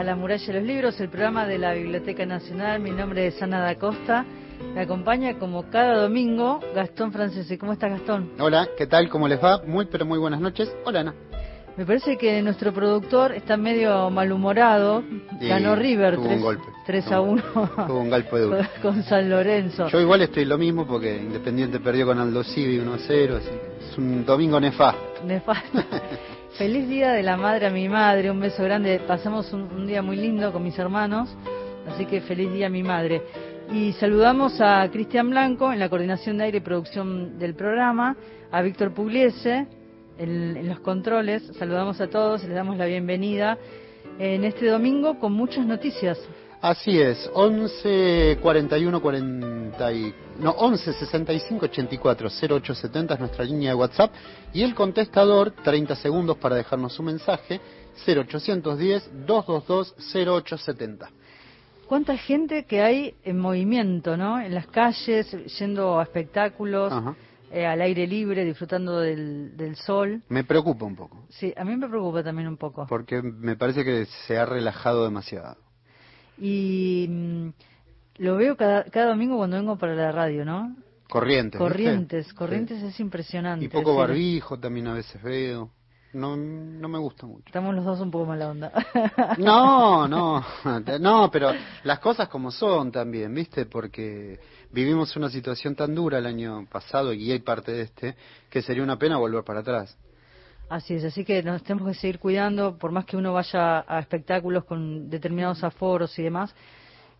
A La Muralla de los Libros, el programa de la Biblioteca Nacional. Mi nombre es Ana da Costa. Me acompaña como cada domingo Gastón Francese. ¿Cómo está Gastón? Hola, ¿qué tal? ¿Cómo les va? Muy, pero muy buenas noches. Hola, Ana. Me parece que nuestro productor está medio malhumorado. Sí, Ganó River tuvo un 3, golpe. 3 Tuvo- a 1 tuvo un golpe duro. con San Lorenzo. Yo igual estoy lo mismo porque Independiente perdió con Aldo Civi 1 a 0. así que es un domingo nefasto. Nefasto. Feliz Día de la Madre a mi madre, un beso grande. Pasamos un, día muy lindo con mis hermanos, así que feliz día a mi madre. Y saludamos a Cristian Blanco en la coordinación de aire y producción del programa, a Víctor Pugliese en, en los controles. Saludamos a todos les damos la bienvenida en este domingo con muchas noticias. Así es, 11 41 40 y- no, 11 65 84 0870 es nuestra línea de WhatsApp y el contestador 30 segundos para dejarnos su mensaje 0810 222 0870. Cuánta gente que hay en movimiento, ¿no? En las calles, yendo a espectáculos, Ajá. eh, al aire libre, disfrutando del, del sol. Me preocupa un poco Sí, a mí me preocupa también un poco. porque me parece que se ha relajado demasiado. Y mm, lo veo cada, cada domingo cuando vengo para la radio, ¿no? Corrientes. ¿viste? Corrientes, Corrientes Sí. es impresionante. Y poco sí. barbijo también a veces veo. No, no me gusta mucho. Estamos los dos un poco mala onda. No, no, no, pero las cosas como son también, ¿viste? Porque vivimos una situación tan dura el año pasado y hay parte de este, que sería una pena volver para atrás. Así es, así que nos tenemos que seguir cuidando, por más que uno vaya a espectáculos con determinados aforos y demás,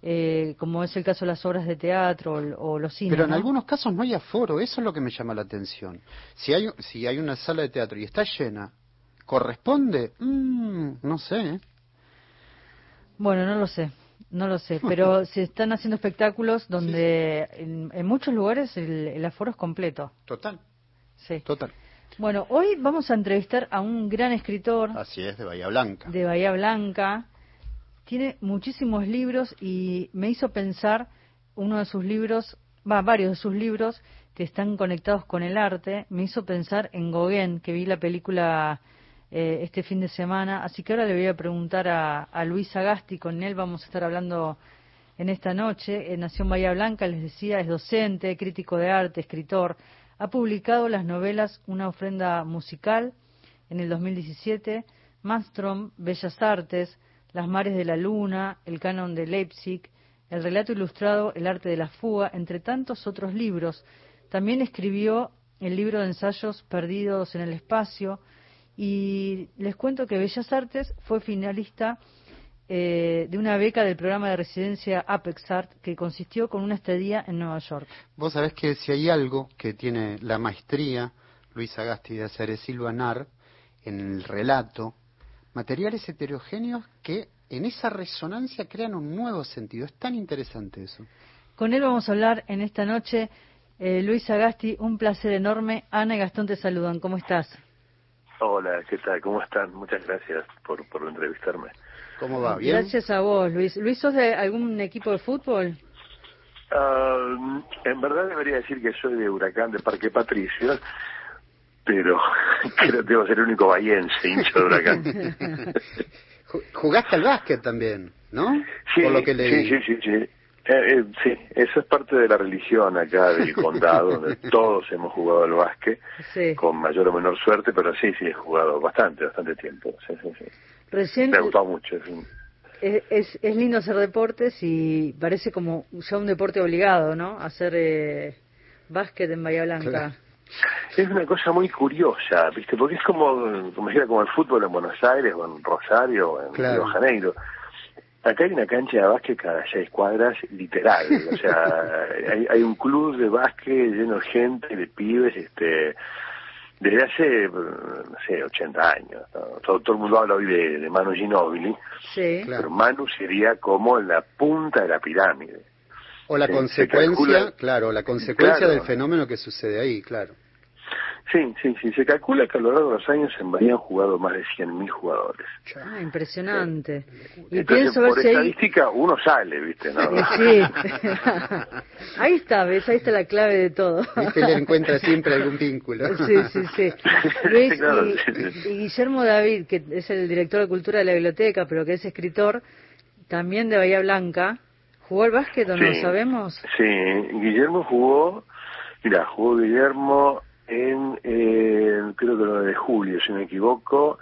eh, como es el caso de las obras de teatro o, o los cines. Pero en ¿no? algunos casos no hay aforo, eso es lo que me llama la atención. Si hay, si hay una sala de teatro y está llena, ¿corresponde? Mm, no sé. ¿eh? Bueno, no lo sé, no lo sé, pero se están haciendo espectáculos donde en, en muchos lugares el, el aforo es completo. Total, Sí. total. Bueno, hoy vamos a entrevistar a un gran escritor Así es, de Bahía Blanca. de Bahía Blanca. Tiene muchísimos libros y me hizo pensar uno de sus libros, va, varios de sus libros que están conectados con el arte. Me hizo pensar en Gauguin, que vi la película eh, este fin de semana. Así que ahora le voy a preguntar a, a Luis Agasti, con él vamos a estar hablando en esta noche. En Nación Bahía Blanca, les decía, es docente, crítico de arte, escritor. Ha publicado las novelas Una ofrenda musical en el 2017, Manstrom, Bellas Artes, Las mares de la luna, El canon de Leipzig, el relato ilustrado El arte de la fuga, entre tantos otros libros. También escribió el libro de ensayos Perdidos en el espacio y les cuento que Bellas Artes fue finalista eh, de una beca del programa de residencia Apex Art que consistió con una estadía en Nueva York. Vos sabés que si hay algo que tiene la maestría Luis Agasti de hacer es silvanar en el relato materiales heterogéneos que en esa resonancia crean un nuevo sentido. Es tan interesante eso. Con él vamos a hablar en esta noche. Eh, Luis Agasti, un placer enorme. Ana y Gastón te saludan. ¿Cómo estás? Hola, ¿qué tal? ¿Cómo están? Muchas gracias por, por entrevistarme. ¿Cómo va? ¿Bien? Gracias a vos, Luis. Luis, ¿sos de algún equipo de fútbol? Ah, en verdad debería decir que soy de Huracán de Parque Patricio, pero creo que debo ser el único bahiense hincha de Huracán. Ju- Jugaste al básquet también, ¿no? Sí, Por lo que leí. sí, sí, sí, sí. Eh, eh, sí, eso es parte de la religión acá del condado, donde todos hemos jugado al básquet, Sí. con mayor o menor suerte, pero sí, sí, he jugado bastante, bastante tiempo. Sí, sí, sí. Recién Me ha gustado mucho. es un- es, es, es lindo hacer deportes y parece como ya un deporte obligado, ¿no? Hacer eh, básquet en Bahía Blanca. Es una cosa muy curiosa, ¿viste? Porque es como, como dijera, como el fútbol en Buenos Aires o en Rosario o en Claro. Río Janeiro. Acá hay una cancha de básquet cada seis cuadras, literal. O sea, hay, hay un club de básquet lleno de gente, de pibes, este desde hace, no sé, 80 años. Todo, todo, el mundo habla hoy de, de Manu Ginóbili, Sí. Claro. pero Manu sería como la punta de la pirámide. O la consecuencia, se calcula- claro, la consecuencia Claro. del fenómeno que sucede ahí, claro. Sí, sí, sí. Se calcula que a lo largo de los años en Bahía han jugado más de 100.000 jugadores. Ah, impresionante. Y Entonces, pienso ver por si hay... estadística, uno sale, ¿viste? ¿no? Sí. ahí está, ¿ves? Ahí está la clave de todo. Viste, le encuentra siempre algún vínculo. Sí, sí, sí. Luis Claro, y, sí, sí. y Guillermo David, que es el director de cultura de la biblioteca, pero que es escritor, también de Bahía Blanca, ¿jugó al básquet o no Sí. sabemos? Sí, Guillermo jugó, mira, jugó Guillermo en, eh, creo que lo de julio, si no me equivoco,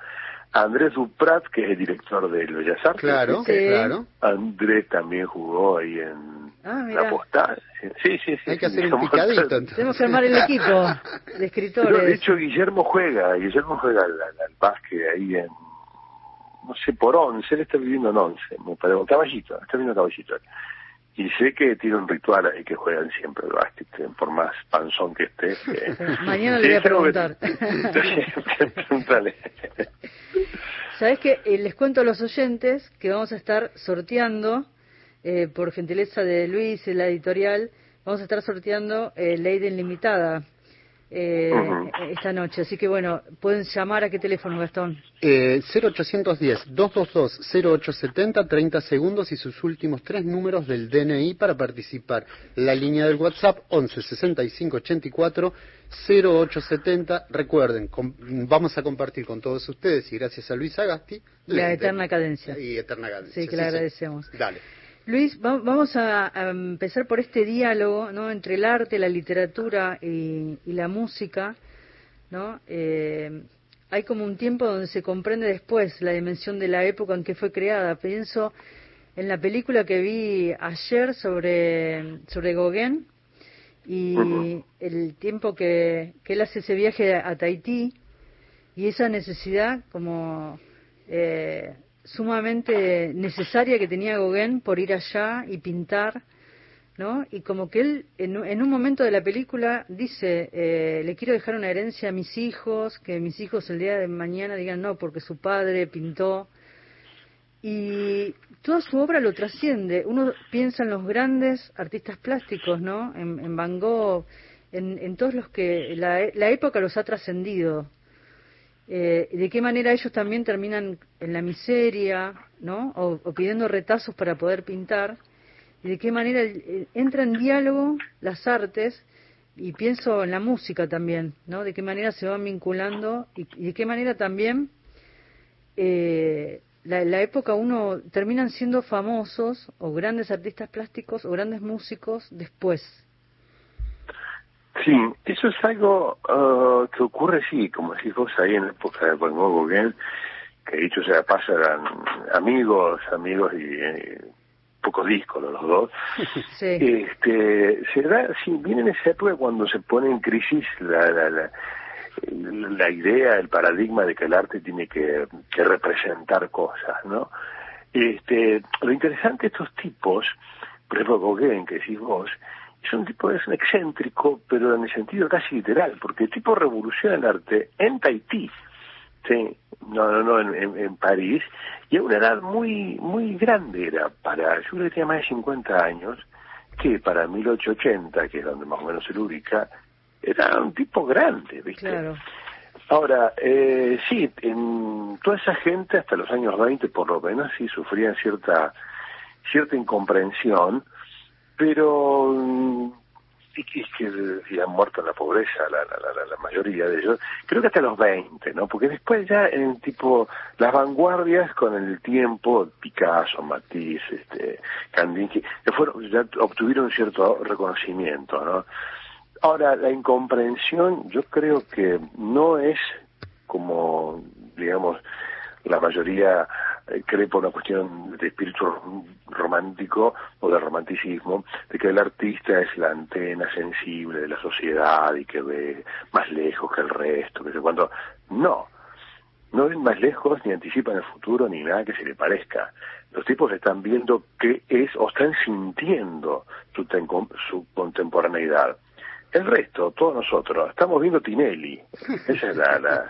Andrés Duprat, que es el director de los Bellas Artes. Claro, Sí. claro. Andrés también jugó ahí en Ah, la postal. Sí, sí, sí. Hay que hacer un picadito. entonces. Tenemos que armar el equipo de No, de escritores. hecho, Guillermo juega, Guillermo juega al, al, al básquet ahí en, no sé, por once, él está viviendo en once, me parece, Caballito, está viviendo Caballito. Y sé que tiene un ritual ahí que juegan siempre al básquet, eh, por más panzón que esté. Mañana le voy a preguntar. Pregúntale. Sabes que les cuento a los oyentes que vamos a estar sorteando, eh, por gentileza de Luis y la editorial, vamos a estar sorteando eh, Ley Limitada eh, esta noche. Así que bueno, pueden llamar a qué teléfono, Gastón. Eh, 0810-222-0870, 30 segundos y sus últimos tres números del DNI para participar. La línea del WhatsApp 11 65 84 0870. Recuerden, com- vamos a compartir con todos ustedes y gracias a Luis Agasti La eterna cadencia. Y eterna cadencia. Sí, que le agradecemos. Dale. Luis, va- vamos a, a empezar por este diálogo ¿no? entre el arte, la literatura y, y la música. ¿no? Eh, hay como un tiempo donde se comprende después la dimensión de la época en que fue creada. Pienso en la película que vi ayer sobre, sobre Gauguin y el tiempo que, que él hace ese viaje a, a Tahití y esa necesidad como eh, sumamente necesaria que tenía Gauguin por ir allá y pintar, ¿no? Y como que él en, un- en un momento de la película dice, eh, le quiero dejar una herencia a mis hijos, que mis hijos el día de mañana digan no, porque su padre pintó. Y toda su obra lo trasciende. Uno piensa en los grandes artistas plásticos, ¿no? En, Van Gogh, en, en todos los que la, la época los ha trascendido. Eh, de qué manera ellos también terminan en la miseria, ¿no? O, pidiendo retazos para poder pintar. Y de qué manera entra en diálogo las artes y pienso en la música también, ¿no? De qué manera se van vinculando y, y de qué manera también eh, la, la época uno terminan siendo famosos o grandes artistas plásticos o grandes músicos después. Sí, eso es algo ah, que ocurre, sí, como decís vos ahí en la época de Van Gogh, Gauguin, que dicho sea paso eran amigos, amigos y eh, pocos discos los dos. Sí, Este, se da, sí, viene en esa época cuando se pone en crisis la, la, la, la idea, el paradigma de que el arte tiene que, que representar cosas, ¿no? Este, lo interesante de estos tipos, por ejemplo Gauguin, que decís vos, es un tipo es un excéntrico, pero en el sentido casi literal, porque el tipo revoluciona el arte en Tahití, sí, no, no, no, en, en, en París, y a una edad muy, muy grande era para, yo creo que tenía más de 50 años, que para 1880, que es donde más o menos se lo ubica, era un tipo grande, ¿viste? claro. Ahora, eh, sí, en toda esa gente hasta los años 20 por lo menos sí sufrían cierta cierta incomprensión, pero mm, y que, han muerto en la pobreza la, la, la, la mayoría de ellos, creo que hasta los 20, ¿no? Porque después ya en tipo las vanguardias con el tiempo, Picasso, Matisse, este, Kandinsky, fueron, ya obtuvieron cierto reconocimiento, ¿no? Ahora, la incomprensión yo creo que no es como, digamos, la mayoría cree por una cuestión de espíritu romántico o de romanticismo, de que el artista es la antena sensible de la sociedad y que ve más lejos que el resto, que cuando no, no ven más lejos ni anticipan el futuro ni nada que se le parezca. Los tipos están viendo qué es o están sintiendo su, su contemporaneidad. El resto, todos nosotros, estamos viendo Tinelli. Esa es la,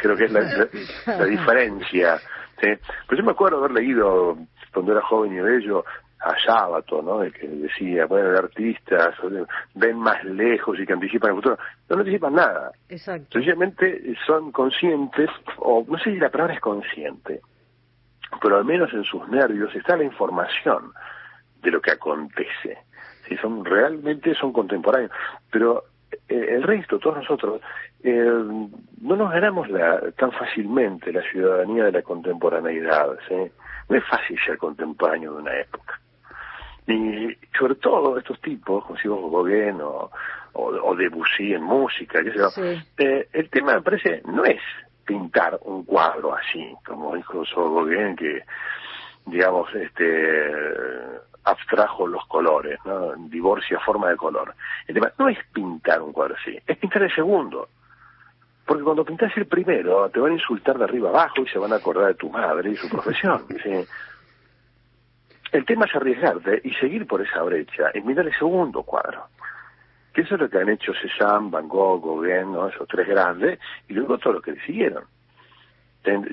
creo que es la, diferencia. Pero yo me acuerdo haber leído cuando era joven y bello a Sábato, ¿no? De que decía, bueno, los artistas ven más lejos y que anticipan el futuro. No, anticipan nada. Exacto. Sencillamente son conscientes, o no sé si la palabra es consciente, pero al menos en sus nervios está la información de lo que acontece. Si son realmente son contemporáneos, pero el resto, todos nosotros, eh, no nos ganamos la, tan fácilmente la ciudadanía de la contemporaneidad. ¿sí? No es fácil ser contemporáneo de una época. Y sobre todo estos tipos, como si vos Gauguin o, o, Debussy en música, qué sé eh, el tema me parece no es pintar un cuadro así, como dijo Gauguin, que digamos, este abstrajo los colores, ¿no? divorcia forma de color. El tema no es pintar un cuadro así, es pintar el segundo. Porque cuando pintas el primero, te van a insultar de arriba abajo y se van a acordar de tu madre y su profesión. El tema es arriesgarte y seguir por esa brecha y mirar el segundo cuadro. Que eso es lo que han hecho Cézanne, Van Gogh, Gauguin, ¿no? esos tres grandes, y luego todo lo que le siguieron.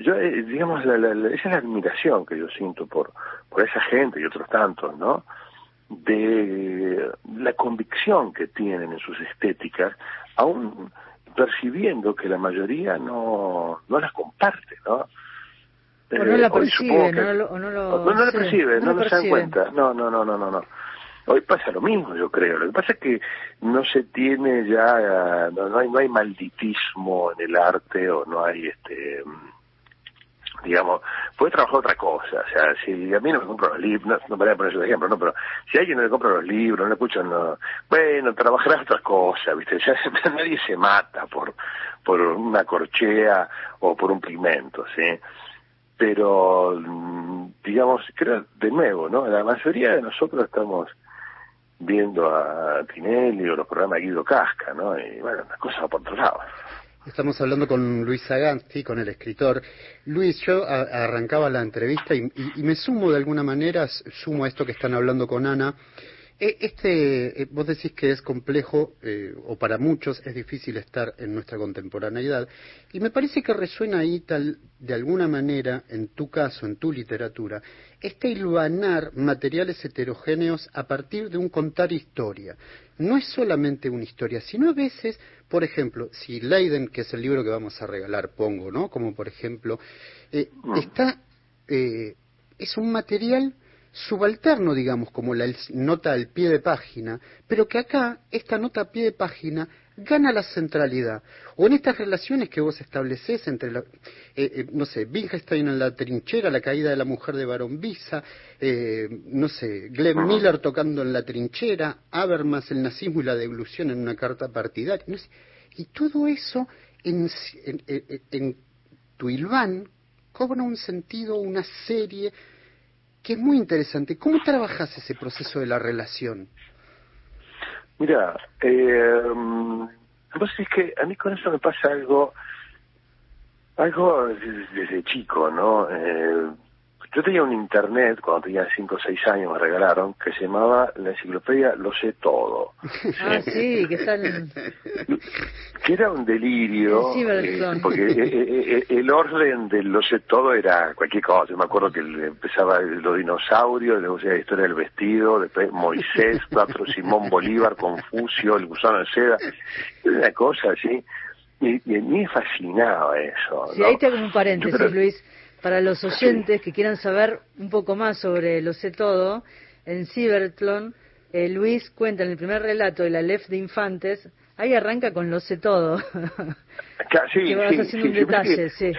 Yo, eh, digamos, esa es la admiración que yo siento por, por esa gente y otros tantos, ¿no? De la convicción que tienen en sus estéticas, aún percibiendo que la mayoría no, no las comparte, ¿no? O no la percibe, no, lo, no, lo, no, la percibe, no, no se dan cuenta. No, no, no, no, no, no. Hoy pasa lo mismo, yo creo. Lo que pasa es que no se tiene ya, no, hay, no hay malditismo en el arte o no hay este digamos, puede trabajar otra cosa. O sea, si a mí no me compro los libros, no, no a poner ese ejemplo, ¿no? Pero si a alguien no le compra los libros, no le escuchan, no, bueno, trabajará otra cosa, ¿viste? Ya nadie se mata por, por una corchea o por un pigmento, ¿sí? Pero, mm, digamos, creo, de nuevo, ¿no? La mayoría de nosotros estamos viendo a Tinelli o los programas de Guido Casca, ¿no? Y bueno, las cosas por otro lado. Estamos hablando con Luis Saganti, con el escritor. Luis, yo arrancaba la entrevista y, me sumo de alguna manera, sumo a esto que están hablando con Ana, este, eh, vos decís que es complejo, eh, o para muchos es difícil estar en nuestra contemporaneidad, y me parece que resuena ahí tal, de alguna manera, en tu caso, en tu literatura, este hilvanar materiales heterogéneos a partir de un contar historia. No es solamente una historia, sino a veces, por ejemplo, si Leiden, que es el libro que vamos a regalar, pongo, ¿no? Como por ejemplo, eh, mm. está, es un material subalterno, digamos, como la nota al pie de página, pero que acá esta nota a pie de página gana la centralidad. O en estas relaciones que vos estableces entre, la, eh, eh, no sé, Wittgenstein en la trinchera, la caída de la mujer de Barón Visa, eh, no sé, Glenn Miller tocando en la trinchera, Habermas, el nazismo y la devolución en una carta partidaria. y todo eso en, en, en cobra un sentido, una serie, que es muy interesante. ¿Cómo trabajas ese proceso de la relación? Mira, eh, es que a mí con eso me pasa algo, algo desde, chico, ¿no? Eh, yo tenía un internet, cuando tenía 5 o 6 años me regalaron, que se llamaba la enciclopedia Lo sé todo. Ah, sí, que salen... Que era un delirio, eh, porque eh, eh, el orden del Lo sé todo era cualquier cosa. Yo me acuerdo que empezaba los dinosaurios, luego la historia del vestido, después Moisés, cuatro Simón Bolívar, Confucio, el gusano de seda, una cosa así. Y, y a mí me fascinaba eso. Sí, ahí te hago un paréntesis, Luis para los oyentes que quieran saber un poco más sobre Lo sé todo, en Cibertlon, eh, Luis cuenta en el primer relato de la LEF de Infantes, ahí arranca con Lo sé todo. sí, que vas haciendo un detalle, sí.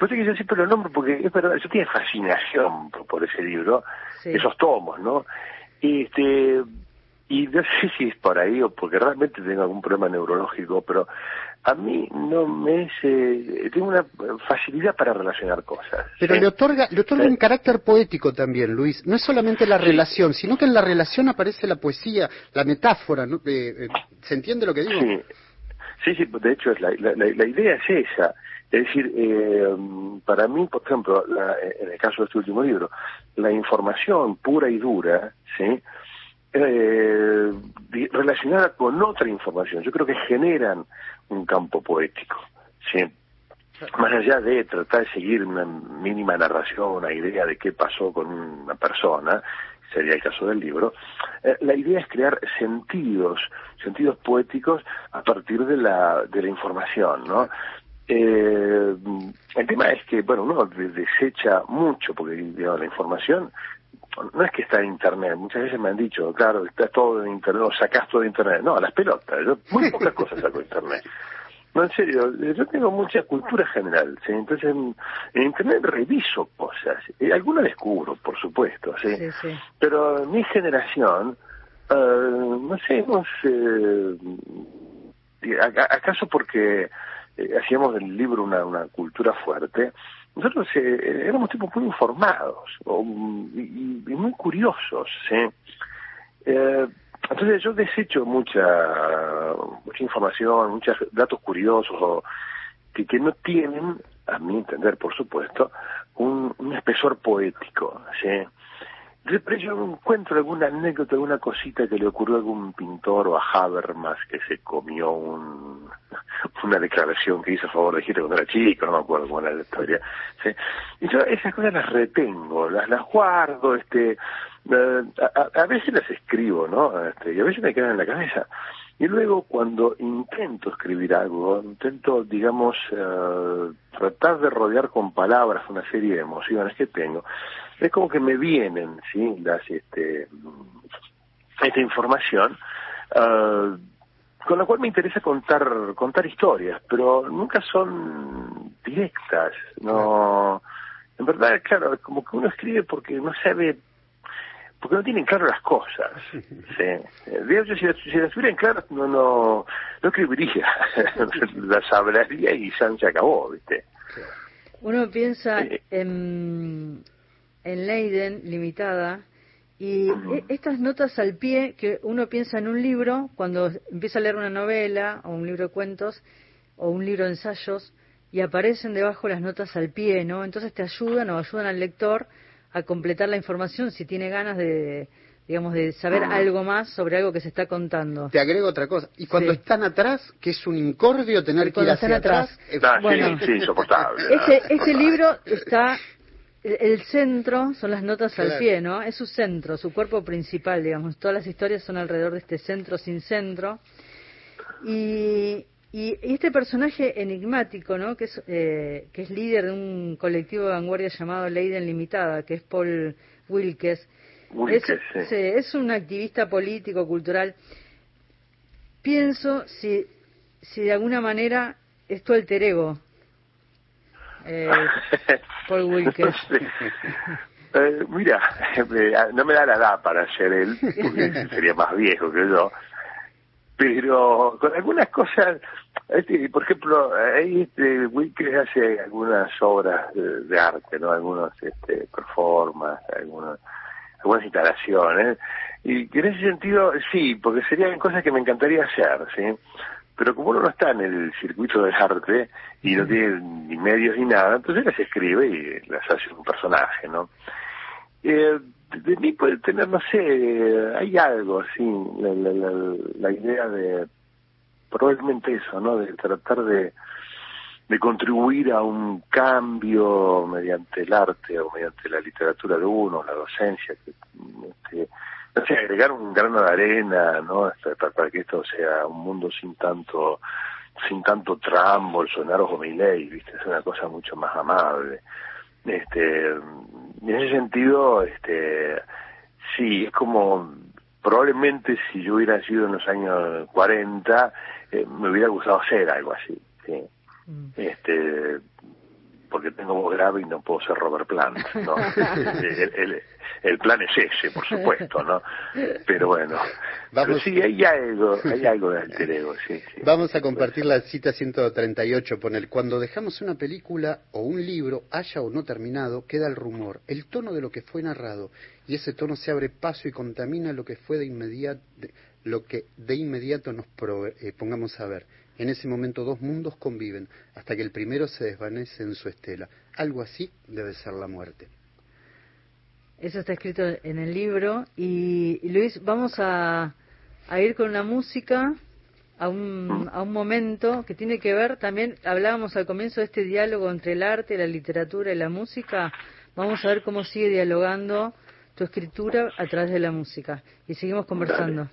Pues que yo siempre lo nombro porque es verdad, yo tengo fascinación por, ese libro, esos tomos, ¿no? Y este y no sé si es por ahí o porque realmente tengo algún problema neurológico, pero a mí no me es... Eh, tengo una facilidad para relacionar cosas. Pero le otorga, le otorga un carácter poético también, Luis. No es solamente la relación, sino que en la relación aparece la poesía, la metáfora. ¿no? Eh, eh, ¿Se entiende lo que digo? Sí, sí, de hecho la, la, idea es esa. Es decir, para mí, por ejemplo, en el caso de este último libro, la información pura y dura, ¿sí? Eh, relacionada con otra información. Yo creo que generan un campo poético. ¿sí? Más allá de tratar de seguir una mínima narración, una idea de qué pasó con una persona, sería el caso del libro, eh, la idea es crear sentidos, sentidos poéticos a partir de la, de la información, ¿no? Eh, el tema es que, bueno, uno desecha mucho, porque la información no es que está en internet, muchas veces me han dicho, claro, está todo en internet, o sacás todo de internet. No, a las pelotas, yo muy pocas cosas saco de internet. No, en serio, yo tengo mucha cultura general, ¿sí? entonces en, internet reviso cosas, y algunas descubro, por supuesto, ¿sí? Pero mi generación, uh, no sé, hemos, eh, ¿acaso porque eh, hacíamos del libro una, una cultura fuerte? Nosotros eh, éramos tipos muy informados y, muy curiosos, ¿sí? Eh, entonces yo desecho mucha mucha información, muchos datos curiosos que, que no tienen, a mi entender, por supuesto, un, un espesor poético, ¿sí? Pero yo encuentro alguna anécdota, alguna cosita que le ocurrió a algún pintor o a Habermas que se comió un, una declaración que hizo a favor de Hitler cuando era chico, no me acuerdo cómo era la historia. ¿sí? Y yo esas cosas las retengo, las, las guardo, este, eh, a, a, veces las escribo, ¿no? Este, y a veces me quedan en la cabeza. Y luego cuando intento escribir algo, intento, digamos, uh, tratar de rodear con palabras una serie de emociones que tengo, es como que me vienen, ¿sí? Las, este, esta información, uh, con la cual me interesa contar, contar historias, pero nunca son directas, no... En verdad, claro, como que uno escribe porque no sabe porque no tienen claro las cosas. ¿sí? De hecho, si, las tuvieran claras, no, no, no escribiría, las hablaría y se acabó, ¿viste? Uno piensa eh, en, en Leiden, limitada, y e, estas notas al pie que uno piensa en un libro, cuando empieza a leer una novela o un libro de cuentos o un libro de ensayos, y aparecen debajo las notas al pie, ¿no? Entonces te ayudan o ayudan al lector a completar la información si tiene ganas de digamos de saber ah. algo más sobre algo que se está contando. Te agrego otra cosa. Y cuando están atrás, que es un incordio tener que ir hacia atrás, ah, bueno, sí, insoportable. Este, este libro está el centro son las notas al pie, ¿no? Es su centro, su cuerpo principal, digamos. Todas las historias son alrededor de este centro sin centro. Y, y, este personaje enigmático, ¿no? Que es, eh, que es líder de un colectivo de vanguardia llamado Leiden Limitada, que es Paul Wilkes. Wilkes es, es un activista político, cultural. Pienso si, si de alguna manera es tu alter ego, eh, Paul Wilkes. Eh, mira, no me da la edad para ser él, porque sería más viejo que yo pero con algunas cosas, este, por ejemplo, ahí este, Wilkes hace algunas obras de, arte, ¿no? Algunos este, performances, algunas, algunas instalaciones, y en ese sentido, sí, porque serían cosas que me encantaría hacer, ¿sí? Pero como uno no está en el circuito del arte y no tiene ni medios ni nada, entonces las escribe y las hace un personaje, ¿no? Eh, de mí puede tener, no sé, hay algo así, la, la, la, idea de probablemente eso, ¿no? De tratar de, de contribuir a un cambio mediante el arte o mediante la literatura de uno, la docencia, que, este, agregar un grano de arena, ¿no? Este, para, que esto sea un mundo sin tanto sin tanto Trump, Bolsonaro o Milei, ¿viste? Es una cosa mucho más amable. Este, en ese sentido, este, sí, es como probablemente si yo hubiera sido en los años 40, eh, me hubiera gustado hacer algo así. ¿sí? Mm. Este, porque tengo voz grave y no puedo ser Robert Plant, ¿no? el, el, plan es ese, por supuesto, ¿no? Pero bueno, Vamos... sí, hay algo, hay algo de alter ego, sí, Vamos a compartir la cita 138, poner, cuando dejamos una película o un libro, haya o no terminado, queda el rumor, el tono de lo que fue narrado, y ese tono se abre paso y contamina lo que fue de inmediato, lo que de inmediato nos eh, pongamos a ver. En ese momento dos mundos conviven hasta que el primero se desvanece en su estela. Algo así debe ser la muerte. Eso está escrito en el libro. Y, Luis, vamos a, a, ir con una música a un, a un momento que tiene que ver también, hablábamos al comienzo de este diálogo entre el arte, la literatura y la música. Vamos a ver cómo sigue dialogando tu escritura a través de la música. Y seguimos conversando.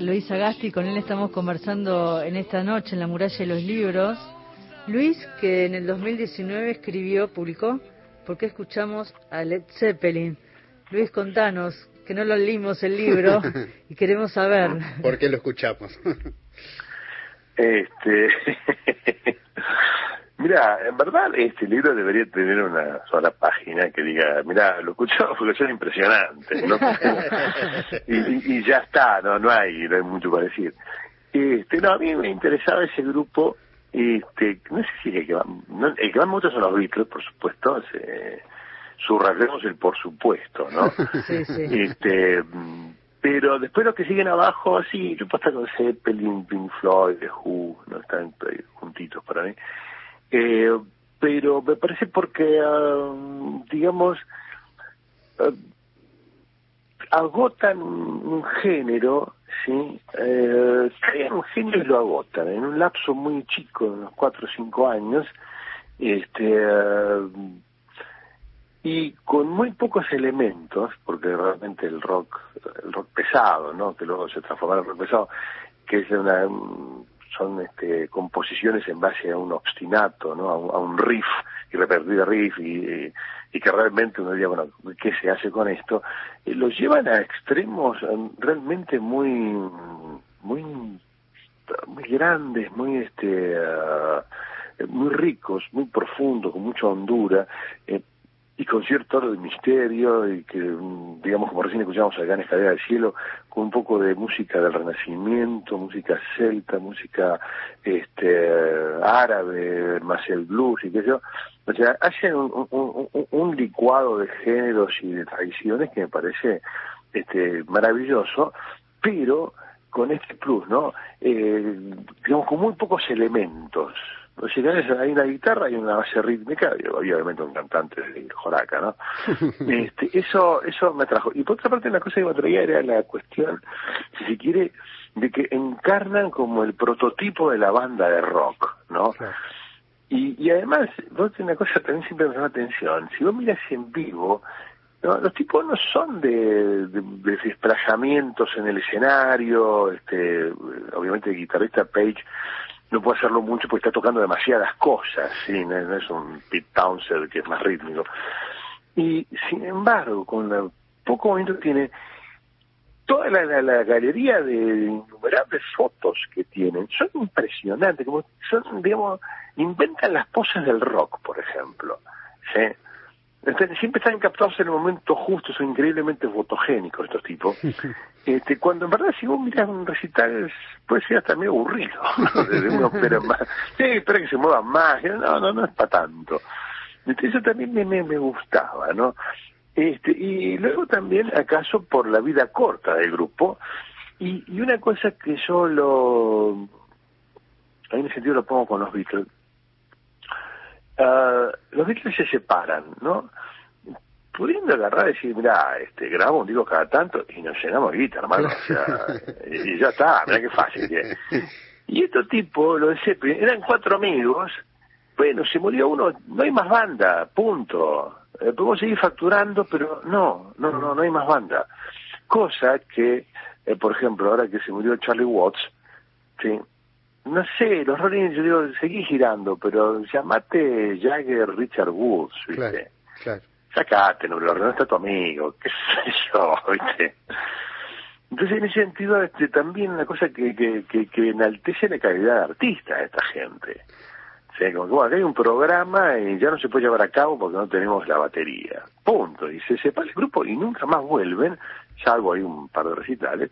Luis Agasti, con él estamos conversando en esta noche en la muralla de los libros. Luis, que en el 2019 escribió, publicó, ¿Por qué escuchamos a Led Zeppelin? Luis, contanos, que no lo leímos el libro y queremos saber. ¿Por qué lo escuchamos? este Mira, en verdad este libro debería tener una sola página que diga, mira, lo escuchamos porque es impresionante, ¿no? y, ya está, no no hay, no hay mucho para decir. Este, no, a mí me interesaba ese grupo, este, no sé si el que va, el que me gusta son los Beatles, por supuesto, se, subrayemos el por supuesto, ¿no? Sí, sí. Este, pero después los que siguen abajo, sí, yo puedo estar con Zeppelin, Pink Floyd, The Who, no están juntitos para mí. Eh, pero me parece porque, ah, digamos, uh, agotan un género, ¿sí? Eh, crean un género y lo agotan en un lapso muy chico, unos cuatro o cinco años, este, y con muy pocos elementos, porque realmente el rock, el rock pesado, ¿no? Que luego se transforma en rock pesado, que es una, son este, composiciones en base a un obstinato, ¿no? a, un, riff y repetir riff y, y, que realmente uno diría, bueno, ¿qué se hace con esto? Eh, los llevan a extremos um, realmente muy, muy, muy grandes, muy este, uh, muy ricos, muy profundos, con mucha hondura. Eh, y con cierto oro de misterio y que, mm, digamos, como recién escuchamos acá en Escalera del Cielo, con un poco de música del Renacimiento, música celta, música este árabe, más el blues y qué sé yo. O sea, hacen un, licuado de géneros y de tradiciones que me parece este maravilloso, pero con este plus, ¿no? Eh, digamos, con muy pocos elementos, si tenés hay una guitarra y una base rítmica, y obviamente un cantante de Joraca, ¿no? este, eso, eso me atrajo. Y por otra parte, la cosa que me atraía era la cuestión, si se quiere, de que encarnan como el prototipo de la banda de rock, ¿no? Y, y además, vos una cosa también siempre me llama atención, si vos miras en vivo, ¿no? los tipos no son de, de, desplazamientos en el escenario, este, obviamente el guitarrista Page no puede hacerlo mucho porque está tocando demasiadas cosas, ¿sí? no, es un Pete Townsend que es más rítmico. Y sin embargo, con el poco momento tiene toda la, la, galería de innumerables fotos que tienen son impresionantes, como son, digamos, inventan las poses del rock, por ejemplo, ¿sí? Siempre están captados en el momento justo, son increíblemente fotogénicos estos tipos. Este, cuando en verdad si vos mirás un recital puede ser hasta medio aburrido. ¿no? Espera más. Sí, espera que se muevan más. No, no, no es para tanto. Entonces eso también me, me, me gustaba, ¿no? Este, y luego también, acaso, por la vida corta del grupo. Y, y una cosa que yo lo... En ese sentido lo pongo con los Beatles. Ah, los Beatles se separan, ¿no? Pudiendo agarrar y decir, mira, este, grabamos un disco cada tanto y nos llenamos de guita, hermano. O sea, y ya está, mira qué fácil. Y estos tipos, los de Zeppelin, eran cuatro amigos. Bueno, se murió uno, no hay más banda, punto. Eh, podemos seguir facturando, pero no, no, no, no hay más banda. Cosa que, eh, por ejemplo, ahora que se murió Charlie Watts, ¿sí? No sé, los Rolling, yo digo, seguí girando, pero llamate Jagger Richard Woods, ¿viste? Claro, claro. Sacate, no, no está tu amigo, qué sé yo, ¿viste? Entonces, en ese sentido, este, también una cosa que, que, que, que enaltece la calidad de artista de esta gente. O sea, como que, bueno, acá hay un programa y ya no se puede llevar a cabo porque no tenemos la batería. Punto. Y se separa el grupo y nunca más vuelven, salvo hay un par de recitales,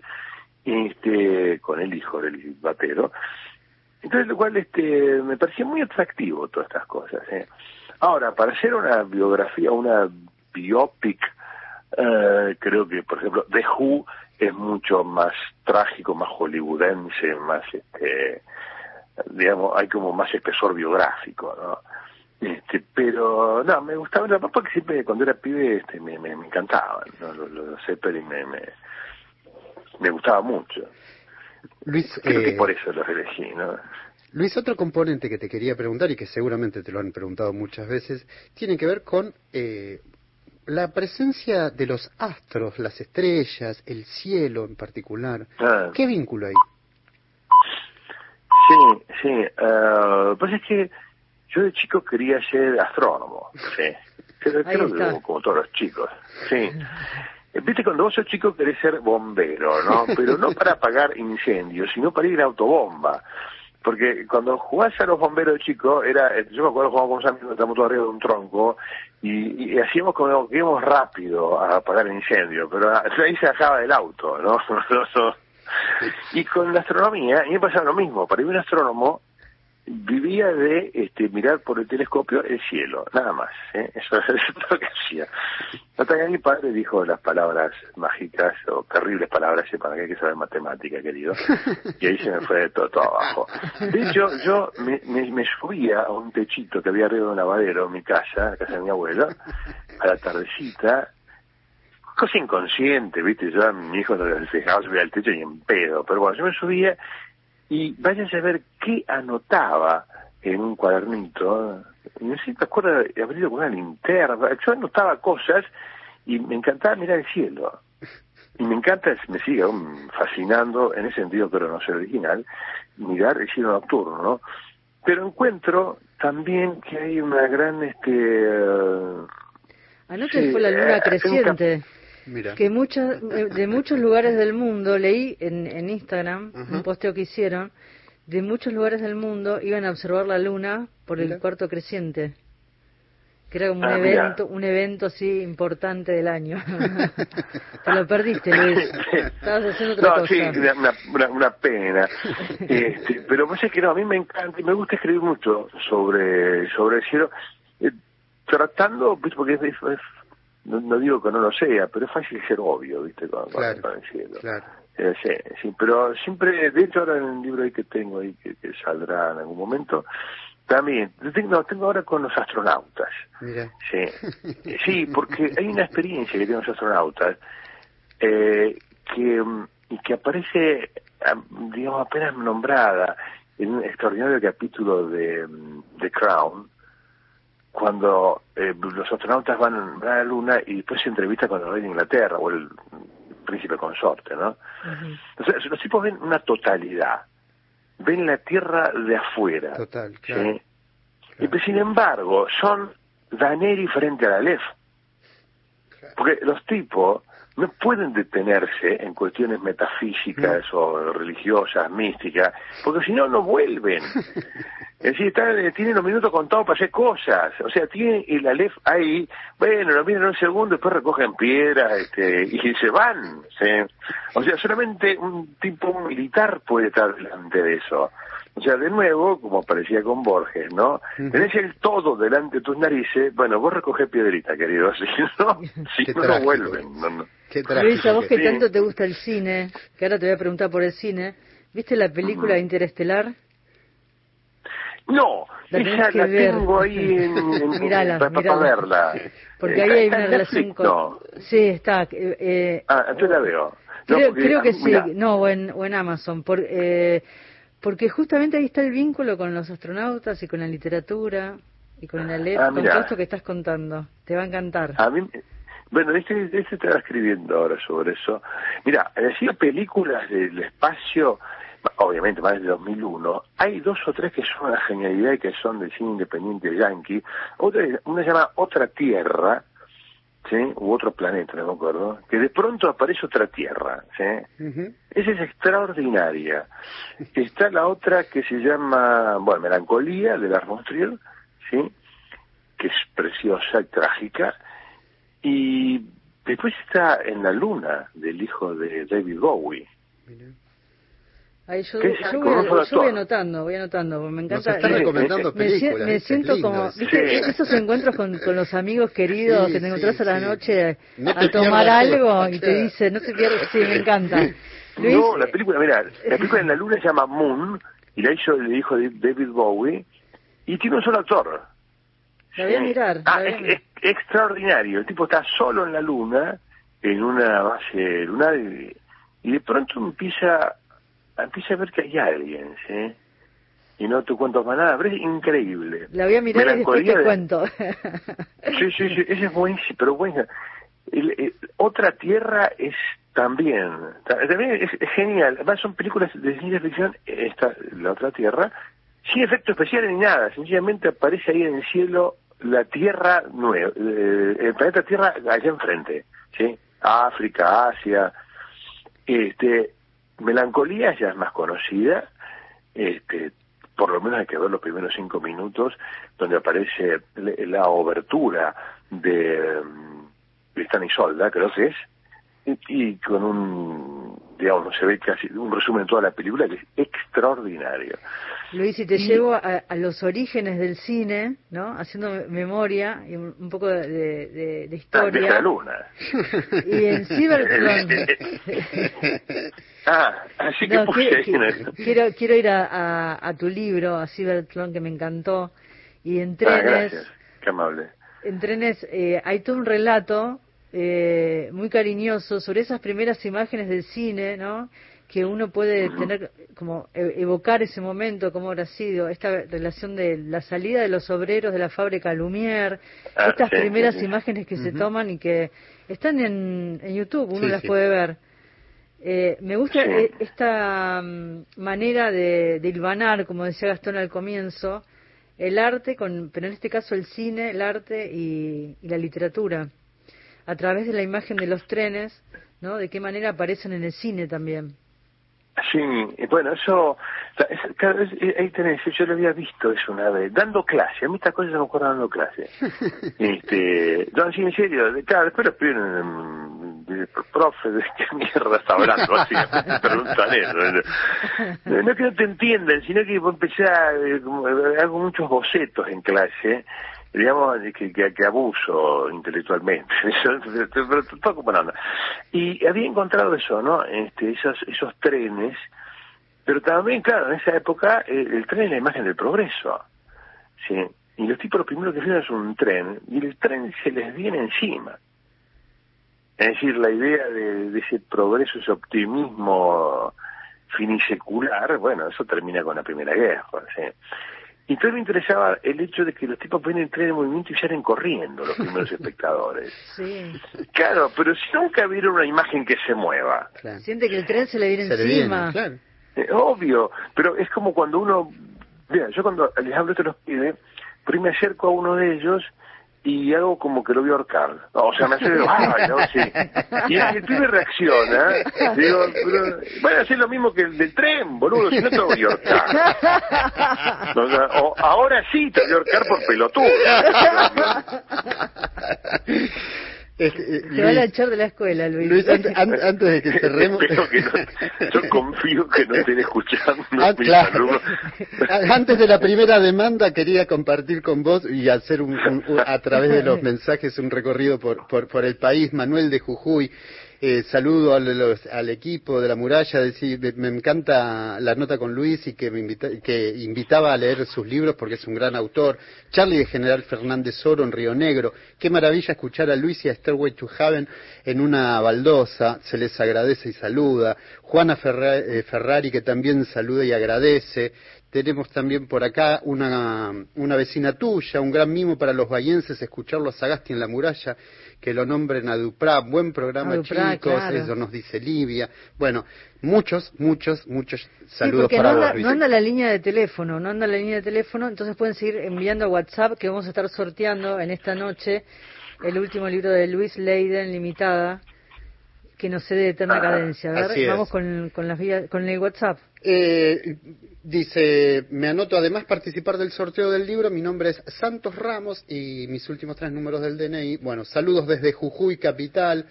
este, con el hijo del batero. Entonces, lo cual este, me parecía muy atractivo todas estas cosas. ¿eh? Ahora, para hacer una biografía, una biopic, eh, creo que, por ejemplo, The Who es mucho más trágico, más hollywoodense, más, este, digamos, hay como más espesor biográfico, ¿no? Este, pero, no, me gustaba, la porque siempre cuando era pibe este, me, me, me encantaban, ¿no? Los, los Zeppelin me, me, me gustaba mucho. Luis, Creo que eh, por eso los elegí, ¿no? Luis, otro componente que te quería preguntar y que seguramente te lo han preguntado muchas veces, tiene que ver con eh, la presencia de los astros, las estrellas, el cielo en particular. Ah. ¿Qué vínculo hay? Sí, sí. eh, pues es que yo de chico quería ser astrónomo, sí. Ahí creo que como todos los chicos, sí. Eh, Viste, cuando vos sos chico querés ser bombero, ¿no? Pero no para apagar incendios, sino para ir en autobomba. Porque cuando jugás a los bomberos chicos, era, eh, yo me acuerdo jugamos con amigos, estábamos todos arriba de un tronco, y, y hacíamos como que íbamos rápido a apagar el incendio, pero ahí se bajaba del auto, ¿no? y con la astronomía, a mí me pasaba lo mismo, para mí un astrónomo vivía de este, mirar por el telescopio el cielo, nada más. ¿eh? Eso, es lo que hacía. Hasta que mi padre dijo las palabras mágicas o terribles palabras, para que hay que saber matemática, querido. Y ahí se me fue todo, todo abajo. De hecho, yo me, me, subía a un techito que había arriba de un lavadero en mi casa, la casa de mi abuelo, a la tardecita, cosa inconsciente, ¿viste? Yo a mi hijo no le dejaba subir al techo ni en pedo, pero bueno, yo me subía y váyanse a ver qué anotaba en un cuadernito. No sé si te acuerdas de haber ido con una linterna. Yo anotaba cosas y me encantaba mirar el cielo. Y me encanta, me sigue fascinando, en ese sentido, pero no soy original, mirar el cielo nocturno, ¿no? Pero encuentro también que hay una gran, este... eh, Anoche Sí, fue la luna eh, creciente. Mira. que muchas eh, de muchos lugares del mundo leí en, en Instagram Ajá. un posteo que hicieron de muchos lugares del mundo iban a observar la luna por el cuarto creciente que era como un Ah, mira. evento un evento así importante del año te lo perdiste Luis estabas haciendo otra no, cosa sí, una, una, una pena. Este, pero pasa que no, a mí me encanta y me gusta escribir mucho sobre, sobre el cielo, eh, tratando, porque es- no, no digo que no lo sea, pero es fácil ser obvio, ¿viste? Con, Claro, con el cielo. claro. Eh, sí, sí, pero siempre, de hecho ahora en el libro ahí que tengo ahí, que, que saldrá en algún momento, también, tengo, tengo ahora con los astronautas. Mira. Sí, sí, porque hay una experiencia que tienen los astronautas eh, que, mm, y que aparece, am, digamos, apenas nombrada en un extraordinario capítulo de mm, The Crown, cuando eh, los astronautas van, van a la Luna y después se entrevista con el rey de Inglaterra o el príncipe consorte, ¿no? Entonces, los tipos ven una totalidad, ven la Tierra de afuera. Total, ¿sí? claro. Y pues, sin embargo, son Daneri frente a la LEF. Porque los tipos no pueden detenerse en cuestiones metafísicas o religiosas, místicas, porque si no, no vuelven. Es decir, están, tienen los minutos contados para hacer cosas. O sea, tienen el Aleph ahí, bueno, lo miran un segundo, después recogen piedras este, y se van. O sea, solamente un tipo militar puede estar delante de eso. O sea, de nuevo, como parecía con Borges, ¿no? Tenés el todo delante de tus narices, bueno, vos recoges piedrita, querido, si no, si no, no vuelven. No, no. Luis, a vos que tanto te gusta el cine, que ahora te voy a preguntar por el cine, ¿viste la película Interestelar? No, la esa la tengo ahí en, en mirala, para, verla. Porque ahí hay una relación con... Sí, está. Eh, ah, entonces la veo. creo, creo que sí, no, o en, o en Amazon. Por, eh, porque justamente ahí está el vínculo con los astronautas y con la literatura y con el ah, con todo esto que estás contando. Te va a encantar. A mí, bueno, este, este estaba escribiendo ahora sobre eso. Mira, decía películas del espacio obviamente más de 2001, hay dos o tres que son una genialidad y que son del cine independiente yankee. Otra, una se llama Otra Tierra, ¿sí? u Otro Planeta, no me acuerdo, que de pronto aparece otra Tierra. ¿sí? Esa es extraordinaria. Está la otra que se llama, bueno, Melancolía, de Lars von ¿sí? que es preciosa y trágica. Y después está En la Luna, del hijo de David Bowie yo, voy, anotando, voy anotando, me encanta. Nos recomendando películas. Me, siento como, ¿viste? Esos encuentros con, con, los amigos queridos que te encontrás a la noche a tomar algo y te dice, no te pierdas, sí, me encanta. No, la película, mira, la película en la luna se llama Moon y la hizo el hijo de David Bowie y tiene un solo actor. La voy a mirar. Ah, es, extraordinario. El tipo está solo en la luna, en una base lunar y, y de pronto empieza empieza a ver que hay alguien, ¿sí? Y no te cuento más nada, pero es increíble. La voy a mirar y después te cuento. Sí, sí, sí, ese es buenísimo, pero bueno, Otra Tierra es también, también es, genial. Además son películas de ciencia ficción, esta, La Otra Tierra, sin efectos especiales ni nada, sencillamente aparece ahí en el cielo la Tierra nueva, eh, el planeta Tierra allá enfrente, ¿sí? África, Asia, este, Melancolía ya es más conocida, este, por lo menos hay que ver los primeros cinco minutos, donde aparece la obertura de, de Isolda, creo que es, y, con un, digamos, se ve casi un resumen de toda la película que es extraordinario. Luis, si te llevo a, los orígenes del cine, ¿no? Haciendo memoria y un, poco de, de, de historia. la luna. Y en Cybertron. ah, así que quiero, quiero, ir a, a, tu libro, a Cybertron, que me encantó. Y en ah, trenes. Qué amable. En trenes eh, hay todo un relato eh, muy cariñoso sobre esas primeras imágenes del cine, ¿no? Que uno puede tener, como e, evocar ese momento, cómo habrá sido, esta relación de la salida de los obreros de la fábrica Lumière, ah, estas primeras imágenes que se toman y que están en, en YouTube, uno las puede ver. Eh, me gusta e, esta mm, manera de, de hilvanar, como decía Gastón al comienzo, el arte, con, pero en este caso el cine, el arte y la literatura a través de la imagen de los trenes, ¿no? De qué manera aparecen en el cine también. Sí, bueno, eso, claro, ahí tenés, yo lo había visto eso una vez, dando clase, a mí estas cosas se me acuerdo dando clase. este, no, sí, en serio, claro, después lo piden, profe, ¿de qué mierda está hablando? Así, me preguntan eso. No, es que no te entiendan, sino que empecé a, eh, hago muchos bocetos en clase, digamos que, que, abuso intelectualmente pero todo como nada y había encontrado eso no este esos esos trenes pero también claro en esa época el, tren es la imagen del progreso. Sí y los tipos lo primero que hacen es un tren y el tren se les viene encima. Es decir la idea de, de ese progreso ese optimismo finisecular bueno eso termina con la primera guerra ¿sí? Y entonces me interesaba el hecho de que los tipos pueden entrar en movimiento y salen corriendo los primeros espectadores. Sí. Claro, pero si nunca vieron una imagen que se mueva. Siente que el tren se le viene encima. Eh, obvio, pero es como cuando uno... Mira, yo cuando les hablo de los pibes, por ahí me acerco a uno de ellos y hago como que lo voy ahorcar. O sea, me hace de ¿no? Sí. Y el pibe reacciona. Digo, pero, van a hacer lo mismo que el del tren, boludo, si no te voy a ahorcar. O o, ahora sí te voy a ahorcar por pelotudo. Este, Se van a echar de la escuela, Luis. Luis an- an- antes de que cerremos... Espero que no, yo confío que no estén escuchando Ah, mis claro. alumnos. Antes de la primera demanda quería compartir con vos y hacer un, un- un- a través de los mensajes un recorrido por, por, por el país. Manuel de Jujuy, eh, saludo al equipo de la muralla, me- encanta la nota con Luis y que me invita- que invitaba a leer sus libros porque es un gran autor. Charlie de General Fernández Oro en Río Negro, qué maravilla escuchar a Luis y a Stairway to Heaven en una baldosa, se les agradece y saluda. Juana eh, Ferrari que también saluda y agradece. Tenemos también por acá una, una vecina tuya, un gran mimo para los bahienses, escucharlo a Sagasti en la muralla, que lo nombren a Duprá. Buen programa, Duprá, chicos, claro. eso nos dice Livia. Bueno, muchos, muchos, muchos Sí, saludos porque para no vos, anda, Luis. no anda la línea de teléfono, no anda la línea de teléfono, entonces pueden seguir enviando a WhatsApp que vamos a estar sorteando en esta noche el último libro de Luis Leiden, Limitada, que nos cede Eterna Ah, Cadencia. A ver, así vamos con, con, las vías, con el WhatsApp. Eh, dice, me anoto además participar del sorteo del libro, mi nombre es Santos Ramos y mis últimos tres números del DNI. Bueno, saludos desde Jujuy, capital.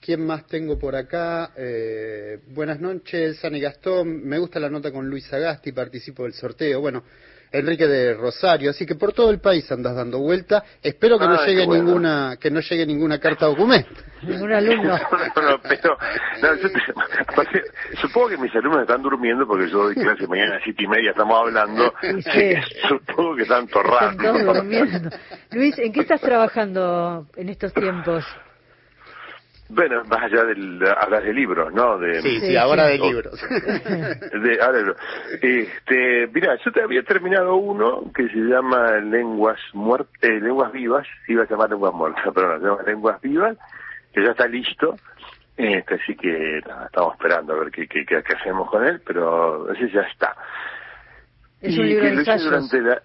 ¿Quién más tengo por acá? Eh, buenas noches, Sani Gastón. Me gusta la nota con Luis Agasti, participo del sorteo. Bueno, Enrique de Rosario. Así que por todo el país andas dando vuelta. Espero que no llegue bueno. ninguna, que no llegue ninguna carta documento. Ningún alumno. No, no, pero, no, yo te- aparte, supongo que mis alumnos están durmiendo porque yo doy clase mañana a las siete y media, estamos hablando. Sí, así sí. que supongo que están Están torrando. todos durmiendo. Luis, ¿en qué estás trabajando en estos tiempos? Bueno, más allá del, hablas de libros, ¿no? De, Sí, sí, Sí, ahora de libros. de- ahora este, mira, yo te había terminado uno que se llama Lenguas muertas, Lenguas Vivas, iba a llamar Lenguas Muertas, pero no, se llama Lenguas Vivas, que ya está listo. Este, así que nada, estamos esperando a ver qué, qué, qué- qué hacemos con él, pero ese ya está. Es Y un libro que de lo hice durante la-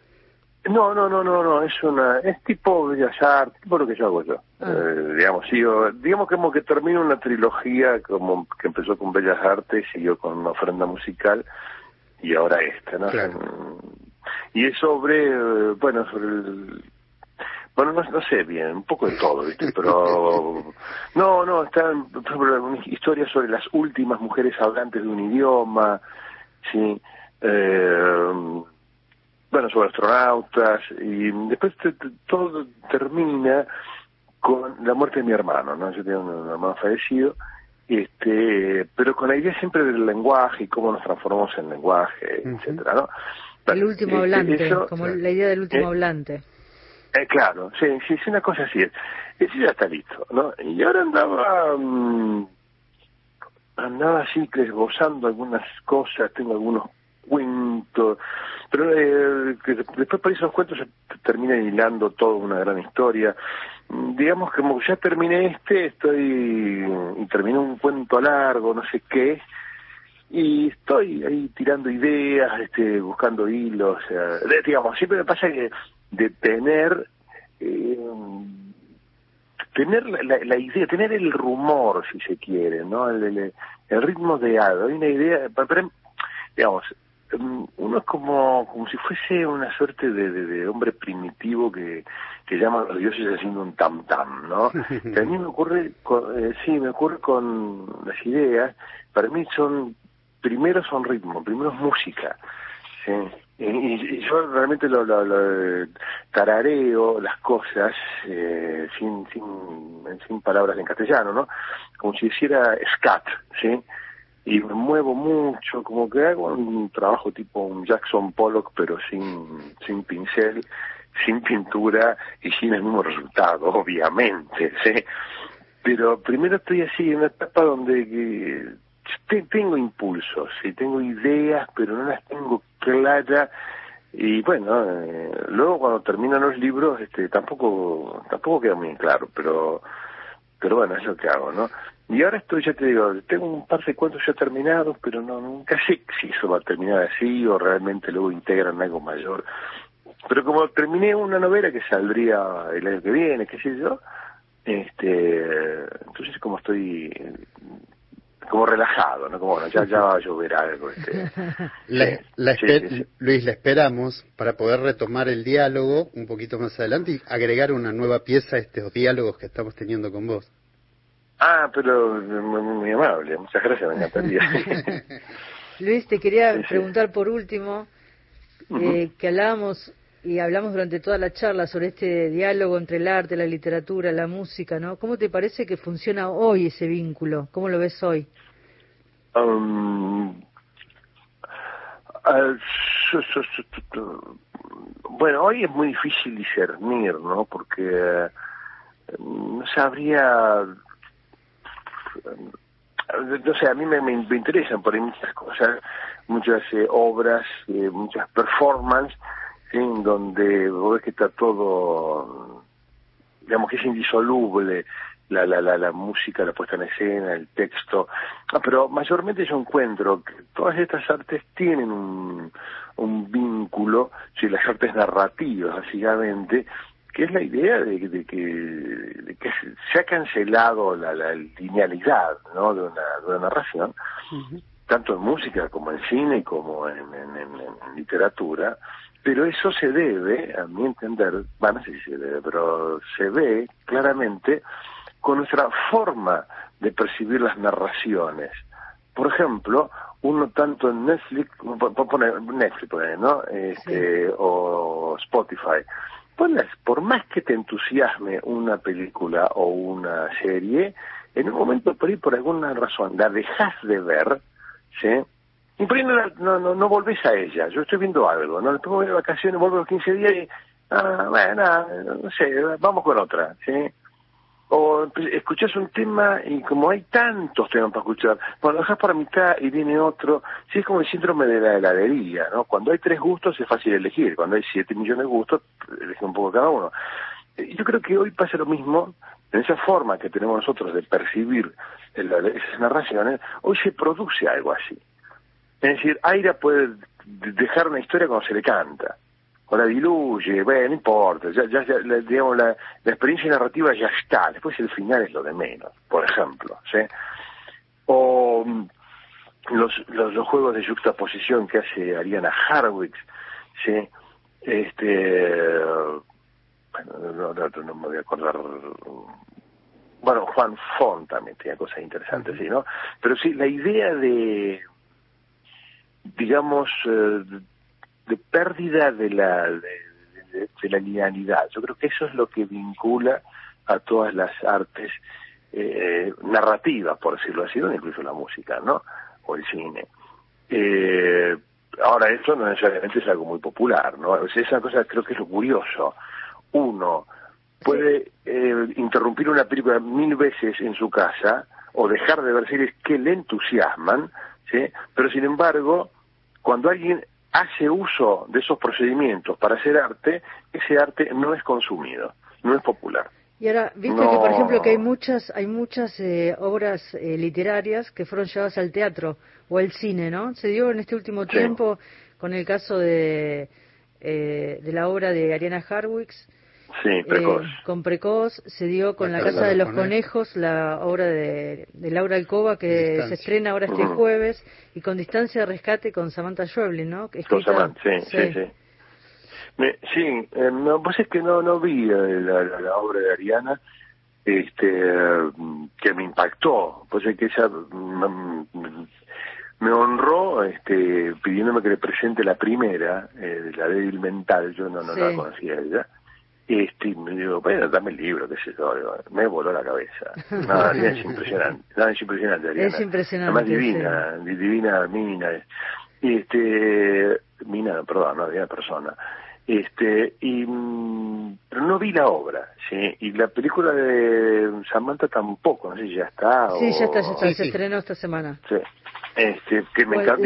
No, no, no, no, no, es una, es tipo Bellas Artes, tipo lo que yo hago yo. Ah. Eh, digamos, sigo, digamos como que termino una trilogía como que empezó con Bellas Artes, siguió con una ofrenda musical y ahora esta, ¿no? Claro. Y es sobre, eh, bueno, sobre el, bueno, no, no sé bien, un poco de todo, ¿viste? Pero, no, no, ejemplo, una historia sobre las últimas mujeres hablantes de un idioma, ¿sí? Eh, bueno, sobre astronautas, y después te- te- todo termina con la muerte de mi hermano, ¿no? Yo tengo un hermano fallecido, este, pero con la idea siempre del lenguaje y cómo nos transformamos en lenguaje, Ujú. etcétera, ¿no? El último eh, hablante, eso- como la idea del último Eh, hablante. eh, claro, sí, sí, es una cosa así. Ese ya está listo, ¿no? Y ahora andaba, mm, andaba así esbozando algunas cosas, tengo algunos cuentos, pero eh, que después por esos cuentos se termina hilando toda una gran historia. Mm, Digamos que ya terminé este, estoy, y terminé un cuento largo, no sé qué, y estoy ahí tirando ideas, este, buscando hilos, o sea, digamos, siempre me pasa que de tener eh, tener la, la- la idea, tener el rumor, si se quiere, ¿no? El, el- el ritmo de algo. Hay una idea, pero, digamos, uno es como, como si fuese una suerte de, de- de hombre primitivo que, que llama a los dioses haciendo un tam tam, ¿no? Que a mí me ocurre, con, eh, sí, me ocurre con las ideas, para mí son, primero son ritmo, primero es música, ¿sí? Y, y- y yo realmente lo, lo- lo, tarareo las cosas eh, sin, sin, sin palabras en castellano, ¿no? Como si hiciera scat, ¿sí? Y me muevo mucho, como que hago un trabajo tipo un Jackson Pollock, pero sin, sin pincel, sin pintura y sin el mismo resultado, obviamente, ¿sí? Pero primero estoy así en una etapa donde eh, te- tengo impulsos, sí, tengo ideas, pero no las tengo claras. Y bueno, eh, luego cuando terminan los libros, este, tampoco, tampoco queda muy claro, pero, pero bueno, es lo que hago, ¿no? Y ahora estoy, ya te digo, tengo un par de cuentos ya terminados, pero no, nunca sé si eso va a terminar así o realmente luego integran algo mayor. Pero como terminé una novela que saldría el año que viene, qué sé yo, este, entonces como estoy como relajado, ¿no? Como bueno, ya, ya va a llover algo. Este. La, la Luis, la esperamos para poder retomar el diálogo un poquito más adelante y agregar una nueva pieza a estos diálogos que estamos teniendo con vos. Ah, pero muy, muy amable, muchas gracias, me encantaría. Luis, te quería preguntar por último, eh, que hablábamos y hablamos durante toda la charla sobre este diálogo entre el arte, la literatura, la música, ¿no? ¿Cómo te parece que funciona hoy ese vínculo? ¿Cómo lo ves hoy? Um, bueno, hoy es muy difícil discernir, ¿no? Porque eh, no sabría... No sé, a mí me, me, interesan por ahí muchas cosas, muchas eh, obras, eh, muchas performances donde vos ves que está todo, digamos que es indisoluble la, la, la, la música, la puesta en escena, el texto, ah, pero mayormente yo encuentro que todas estas artes tienen un, un vínculo, si las artes narrativas básicamente, que es la idea de, que, de que se ha cancelado la, la linealidad ¿no? de, una, de una narración, tanto en música como en cine como en, en, en literatura, pero eso se debe, a mi entender, bueno, no sé si se debe, pero se ve claramente con nuestra forma de percibir las narraciones. Por ejemplo, uno tanto en Netflix, poner Netflix, ¿no? Este, O Spotify. Pues por más que te entusiasme una película o una serie, en un momento por ahí, por alguna razón, la dejas de ver, ¿sí? Ahí no, no, no, volvés a ella. Yo estoy viendo algo, ¿no? Después voy de vacaciones, vuelvo los 15 días y, ah, bueno, no sé, vamos con otra, ¿sí? O escuchas un tema y como hay tantos temas para escuchar, cuando lo dejas para mitad y viene otro, sí es como el síndrome de la heladería, ¿no? Cuando hay tres gustos es fácil elegir, cuando hay siete millones de gustos, elige un poco cada uno. Yo creo que hoy pasa lo mismo, en esa forma que tenemos nosotros de percibir esas narraciones, hoy se produce algo así. Es decir, Aira puede dejar una historia cuando se le canta, o la diluye, bueno, no importa, ya, ya, digamos, la, experiencia narrativa ya está, después el final es lo de menos, por ejemplo, ¿sí? O mm, los, los, juegos de juxtaposición que hace Ariana Harwitz, ¿sí? Este, bueno, no, no, me voy a acordar bueno, Juan Font también tenía cosas interesantes, ¿sí, ¿no? Pero sí, la idea de, digamos, eh, de pérdida de la, de, la linealidad. Yo creo que eso es lo que vincula a todas las artes eh, narrativas, por decirlo así, incluso la música, ¿no? O el cine. Eh, ahora, esto no necesariamente es algo muy popular, ¿no? O esa cosa creo que es lo curioso. Uno puede eh, interrumpir una película mil veces en su casa o dejar de ver series que le entusiasman, ¿sí? Pero sin embargo, cuando alguien hace uso de esos procedimientos para hacer arte, ese arte no es consumido, no es popular. Y ahora, viste que, por ejemplo, que hay muchas, hay muchas eh, obras eh, literarias que fueron llevadas al teatro o al cine, ¿no? Se dio en este último tiempo con el caso de, eh, de la obra de Ariana Harwicks, Sí, eh, precoz. con Precoz se dio con La, Casa de los, Conejos, la obra de, Laura Alcoba que se estrena ahora este jueves, y con Distancia de Rescate con Samantha Schweblin, ¿no? Con Samantha, sí, sí, sí. sí, eh, no, pues es que no, no vi eh, la, obra de Ariana, este, que me impactó, pues es que ella mm, me honró este, pidiéndome que le presente la primera, eh, la débil mental, yo no, no la conocía ella este, me digo, bueno, dame el libro, qué sé yo, me voló la cabeza. Nada, es impresionante, nada, es impresionante, Ariana. Es impresionante. Además divina, divina Mina, este, Mina, perdón, no, divina persona. Este, y, mm, pero no vi la obra, sí, y la película de Samantha tampoco, no sé si ya está. Sí, ya está, ya está, se estrenó esta semana. Sí. Este, que me, encantó,